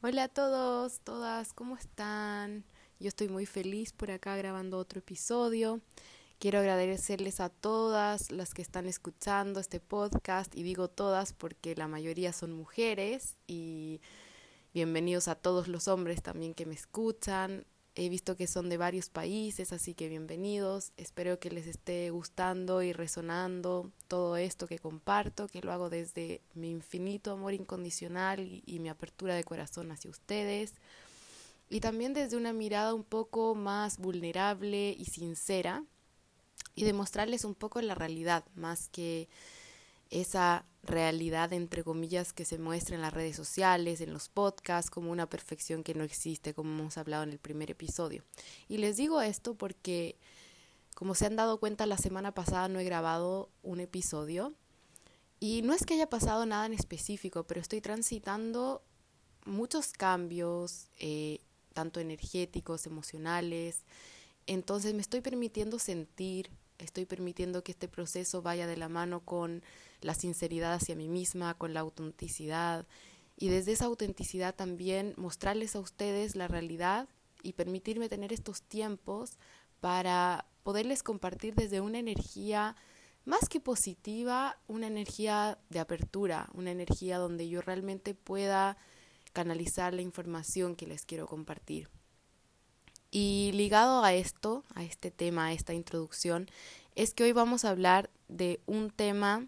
Hola a todos, todas, ¿cómo están? Yo estoy muy feliz por acá grabando otro episodio. Quiero agradecerles a todas las que están escuchando este podcast y digo todas porque la mayoría son mujeres y bienvenidos a todos los hombres también que me escuchan. He visto que son de varios países, así que bienvenidos. Espero que les esté gustando y resonando todo esto que comparto, que lo hago desde mi infinito amor incondicional y, mi apertura de corazón hacia ustedes. Y también desde una mirada un poco más vulnerable y sincera y demostrarles un poco la realidad, más que esa realidad, entre comillas, que se muestra en las redes sociales, en los podcasts, como una perfección que no existe, como hemos hablado en el primer episodio. Y les digo esto porque, como se han dado cuenta, la semana pasada no he grabado un episodio. Y no es que haya pasado nada en específico, pero estoy transitando muchos cambios, eh, tanto energéticos, emocionales. Entonces me estoy permitiendo sentir, estoy permitiendo que este proceso vaya de la mano con la sinceridad hacia mí misma, con la autenticidad y desde esa autenticidad también mostrarles a ustedes la realidad y permitirme tener estos tiempos para poderles compartir desde una energía más que positiva, una energía de apertura, una energía donde yo realmente pueda canalizar la información que les quiero compartir. Y ligado a esto, a este tema, a esta introducción, es que hoy vamos a hablar de un tema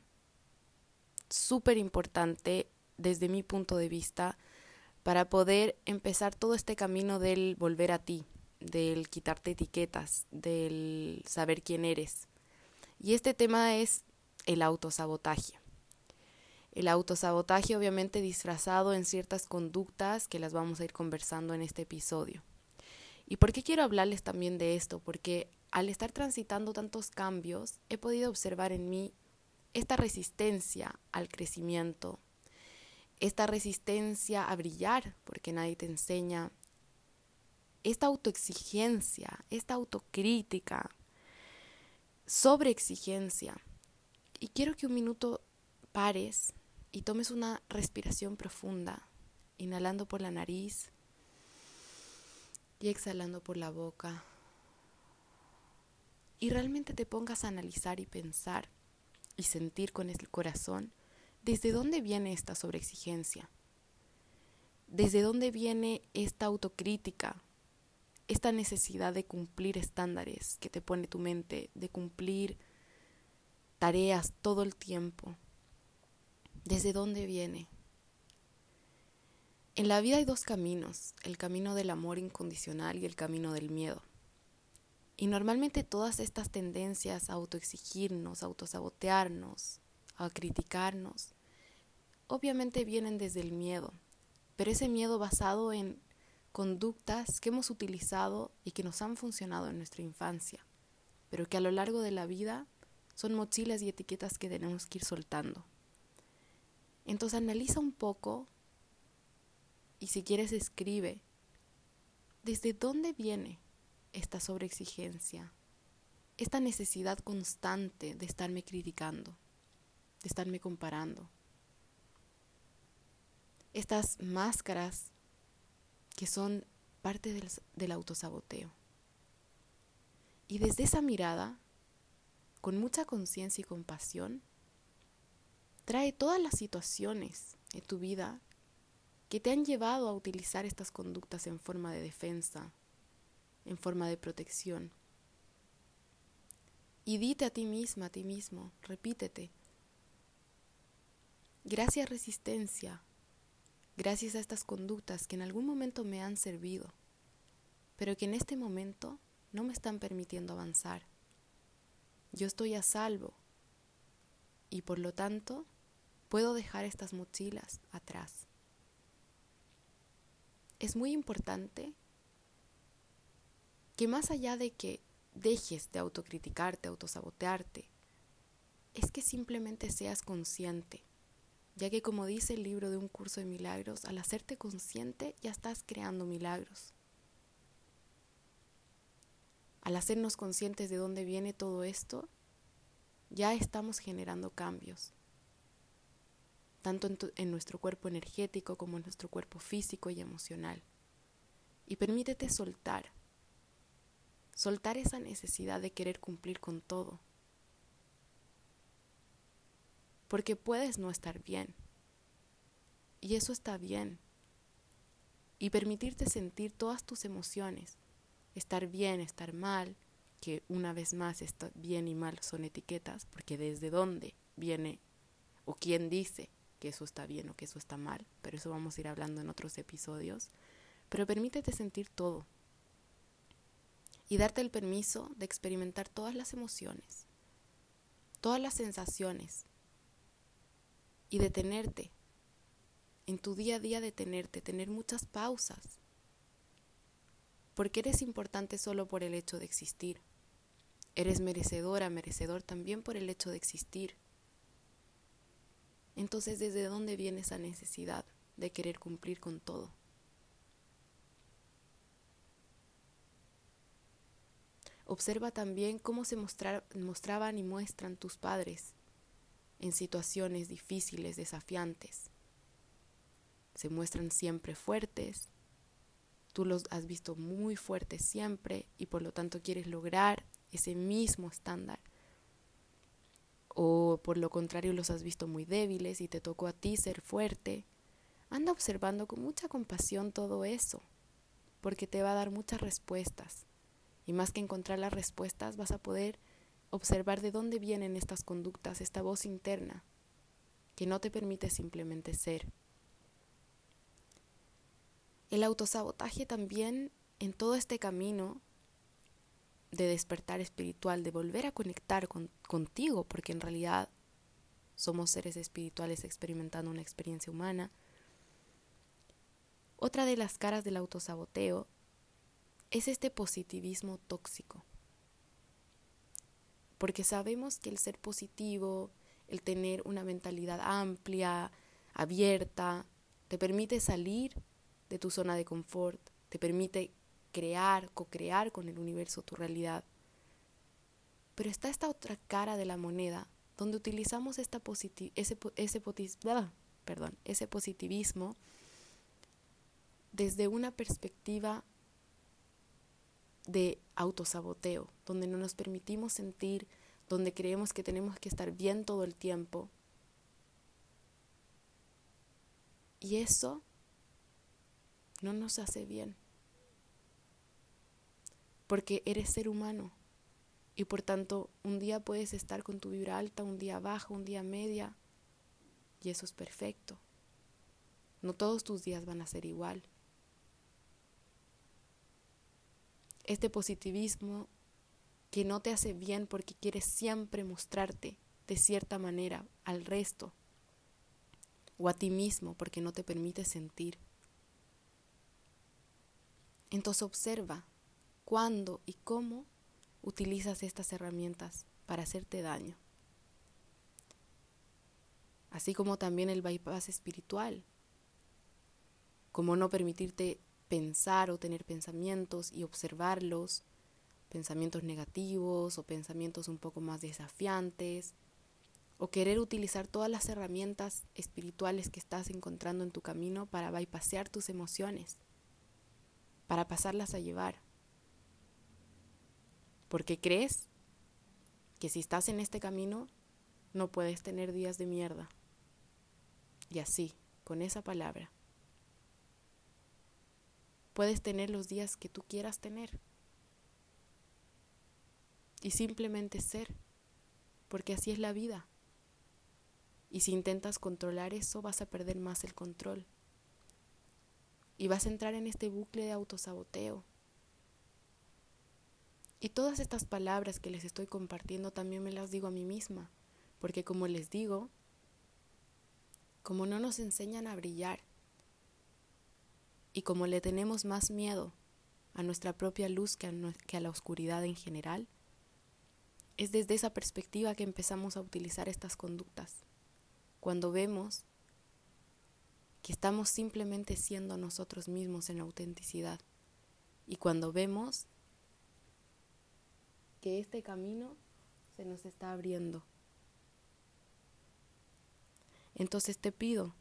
súper importante desde mi punto de vista para poder empezar todo este camino del volver a ti, del quitarte etiquetas, del saber quién eres. Y este tema es el autosabotaje. El autosabotaje obviamente disfrazado en ciertas conductas que las vamos a ir conversando en este episodio. ¿Y por qué quiero hablarles también de esto? Porque al estar transitando tantos cambios, he podido observar en mí esta resistencia al crecimiento, esta resistencia a brillar, porque nadie te enseña, esta autoexigencia, esta autocrítica, sobreexigencia. Y quiero que un minuto pares y tomes una respiración profunda, inhalando por la nariz y exhalando por la boca. Y realmente te pongas a analizar y pensar y sentir con el corazón desde dónde viene esta sobreexigencia, desde dónde viene esta autocrítica, esta necesidad de cumplir estándares que te pone tu mente, de cumplir tareas todo el tiempo. ¿Desde dónde viene? En la vida hay dos caminos, el camino del amor incondicional y el camino del miedo. Y normalmente todas estas tendencias a autoexigirnos, a autosabotearnos, a criticarnos, obviamente vienen desde el miedo, pero ese miedo basado en conductas que hemos utilizado y que nos han funcionado en nuestra infancia, pero que a lo largo de la vida son mochilas y etiquetas que tenemos que ir soltando. Entonces analiza un poco y si quieres escribe, ¿desde dónde viene esta sobreexigencia? Esta necesidad constante de estarme criticando, de estarme comparando. Estas máscaras que son parte del, del autosaboteo. Y desde esa mirada, con mucha conciencia y compasión, trae todas las situaciones en tu vida que te han llevado a utilizar estas conductas en forma de defensa, en forma de protección. Y dite a ti misma, a ti mismo, repítete. Gracias resistencia, gracias a estas conductas que en algún momento me han servido, pero que en este momento no me están permitiendo avanzar. Yo estoy a salvo y por lo tanto puedo dejar estas mochilas atrás. Es muy importante que más allá de que dejes de autocriticarte, autosabotearte, es que simplemente seas consciente, ya que como dice el libro de un curso de milagros, al hacerte consciente ya estás creando milagros. Al hacernos conscientes de dónde viene todo esto, ya estamos generando cambios, tanto en, nuestro cuerpo energético como en nuestro cuerpo físico y emocional. Y permítete soltar, soltar esa necesidad de querer cumplir con todo, porque puedes no estar bien, y eso está bien, y permitirte sentir todas tus emociones, estar bien, estar mal, que una vez más está bien y mal son etiquetas, porque desde dónde viene o quién dice que eso está bien o que eso está mal, pero eso vamos a ir hablando en otros episodios, pero permítete sentir todo y darte el permiso de experimentar todas las emociones, todas las sensaciones y detenerte, en tu día a día detenerte, tener muchas pausas porque eres importante solo por el hecho de existir. Eres merecedora, merecedor también por el hecho de existir. Entonces, ¿desde dónde viene esa necesidad de querer cumplir con todo? Observa también cómo se mostraban y muestran tus padres en situaciones difíciles, desafiantes. Se muestran siempre fuertes, Tú los has visto muy fuertes siempre y por lo tanto quieres lograr ese mismo estándar. O por lo contrario los has visto muy débiles y te tocó a ti ser fuerte. Anda observando con mucha compasión todo eso, porque te va a dar muchas respuestas. Y más que encontrar las respuestas, vas a poder observar de dónde vienen estas conductas, esta voz interna, que no te permite simplemente ser. El autosabotaje también en todo este camino de despertar espiritual, de volver a conectar contigo, porque en realidad somos seres espirituales experimentando una experiencia humana. Otra de las caras del autosaboteo es este positivismo tóxico. Porque sabemos que el ser positivo, el tener una mentalidad amplia, abierta, te permite salir de tu zona de confort, te permite crear, co-crear con el universo tu realidad. Pero está esta otra cara de la moneda, donde utilizamos esta ese, ese, ah, perdón, ese positivismo desde una perspectiva de autosaboteo, donde no nos permitimos sentir, donde creemos que tenemos que estar bien todo el tiempo. Y eso no nos hace bien. Porque eres ser humano y por tanto un día puedes estar con tu vibra alta, un día baja, un día media y eso es perfecto. No todos tus días van a ser igual. Este positivismo que no te hace bien porque quieres siempre mostrarte de cierta manera al resto o a ti mismo porque no te permite sentir. Entonces observa cuándo y cómo utilizas estas herramientas para hacerte daño. Así como también el bypass espiritual, como no permitirte pensar o tener pensamientos y observarlos, pensamientos negativos o pensamientos un poco más desafiantes, o querer utilizar todas las herramientas espirituales que estás encontrando en tu camino para bypassear tus emociones para pasarlas a llevar. Porque crees que si estás en este camino no puedes tener días de mierda. Y así, con esa palabra, puedes tener los días que tú quieras tener. Y simplemente ser, porque así es la vida. Y si intentas controlar eso, vas a perder más el control y vas a entrar en este bucle de autosaboteo. Y todas estas palabras que les estoy compartiendo también me las digo a mí misma, porque como les digo, como no nos enseñan a brillar, Y como le tenemos más miedo a nuestra propia luz que a, que a la oscuridad en general, es desde esa perspectiva que empezamos a utilizar estas conductas. Cuando vemos que estamos simplemente siendo nosotros mismos en autenticidad. Y cuando vemos que este camino se nos está abriendo. Entonces te pido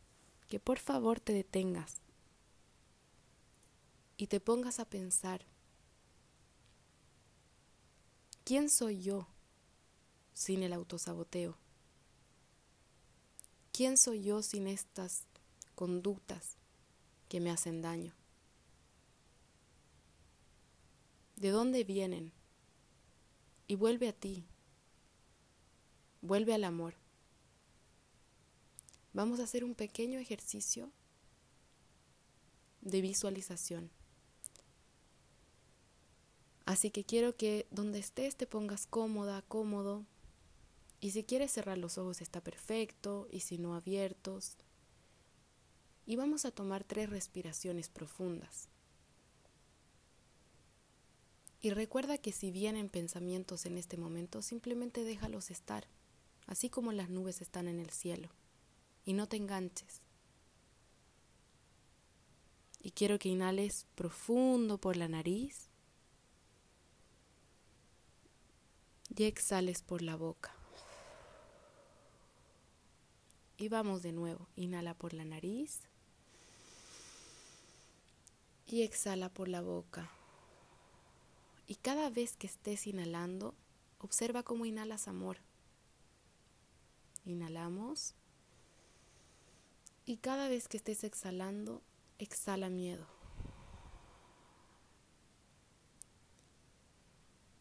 que por favor te detengas y te pongas a pensar, ¿quién soy yo sin el autosaboteo? ¿Quién soy yo sin estas conductas que me hacen daño? ¿De dónde vienen? Y vuelve a ti, vuelve al amor. Vamos a hacer un pequeño ejercicio de visualización. Así que quiero que donde estés te pongas cómoda, cómodo. Y si quieres cerrar los ojos está perfecto, y si no abiertos. Y vamos a tomar tres respiraciones profundas. Y recuerda que si vienen pensamientos en este momento, simplemente déjalos estar, así como las nubes están en el cielo. Y no te enganches. Y quiero que inhales profundo por la nariz y exhales por la boca. Y vamos de nuevo. Inhala por la nariz y exhala por la boca. Y cada vez que estés inhalando, observa cómo inhalas amor. Inhalamos. Y cada vez que estés exhalando, exhala miedo.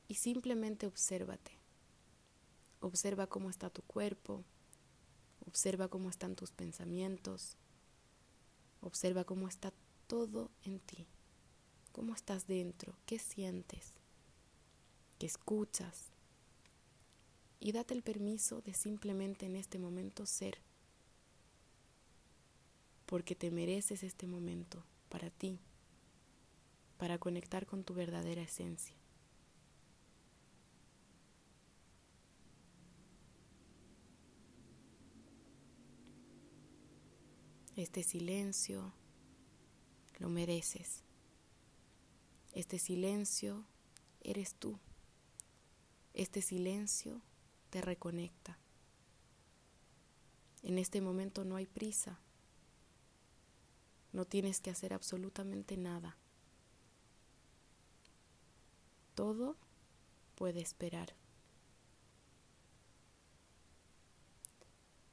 y simplemente obsérvate. Observa cómo está tu cuerpo, observa cómo están tus pensamientos, observa cómo está todo en ti, cómo estás dentro, qué sientes, qué escuchas. Y date el permiso de simplemente en este momento ser, porque te mereces este momento para ti, para conectar con tu verdadera esencia. Este silencio lo mereces. Este silencio eres tú. Este silencio te reconecta. En este momento no hay prisa. No tienes que hacer absolutamente nada. Todo puede esperar.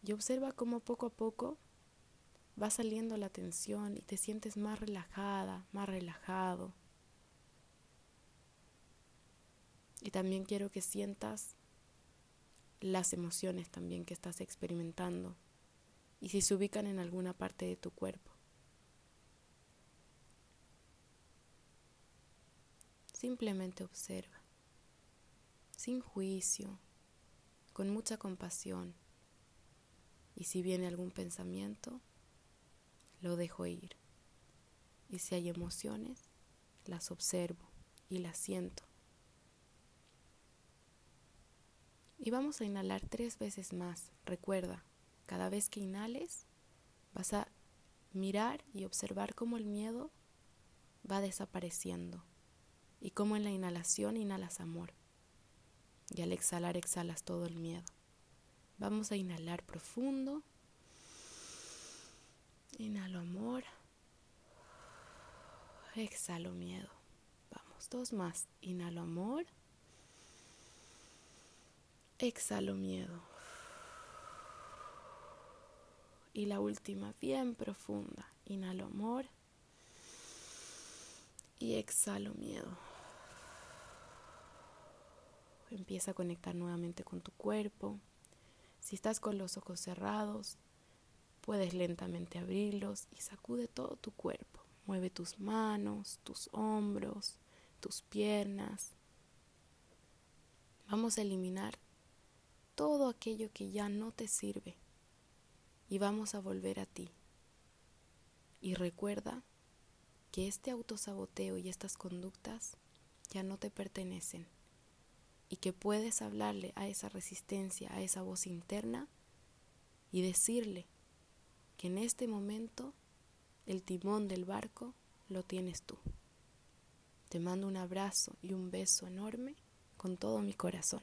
Y observa cómo poco a poco va saliendo la tensión y te sientes más relajada, más relajado. Y también quiero que sientas las emociones también que estás experimentando y si se ubican en alguna parte de tu cuerpo. Simplemente observa, sin juicio, con mucha compasión. Y si viene algún pensamiento, lo dejo ir. Y si hay emociones, las observo y las siento. Y vamos a inhalar tres veces más. Recuerda, cada vez que inhales, vas a mirar y observar cómo el miedo va desapareciendo y cómo en la inhalación inhalas amor y al exhalar exhalas todo el miedo. Vamos a inhalar profundo. Inhalo amor. Exhalo miedo. Vamos, dos más. Inhalo amor. Exhalo miedo. Y la última, bien profunda. Inhalo amor. Y exhalo miedo. Empieza a conectar nuevamente con tu cuerpo. Si estás con los ojos cerrados, Puedes lentamente abrirlos y sacude todo tu cuerpo. Mueve tus manos, tus hombros, tus piernas. Vamos a eliminar todo aquello que ya no te sirve y vamos a volver a ti. Y recuerda que este autosaboteo y estas conductas ya no te pertenecen y que puedes hablarle a esa resistencia, a esa voz interna y decirle que en este momento el timón del barco lo tienes tú. Te mando un abrazo y un beso enorme con todo mi corazón.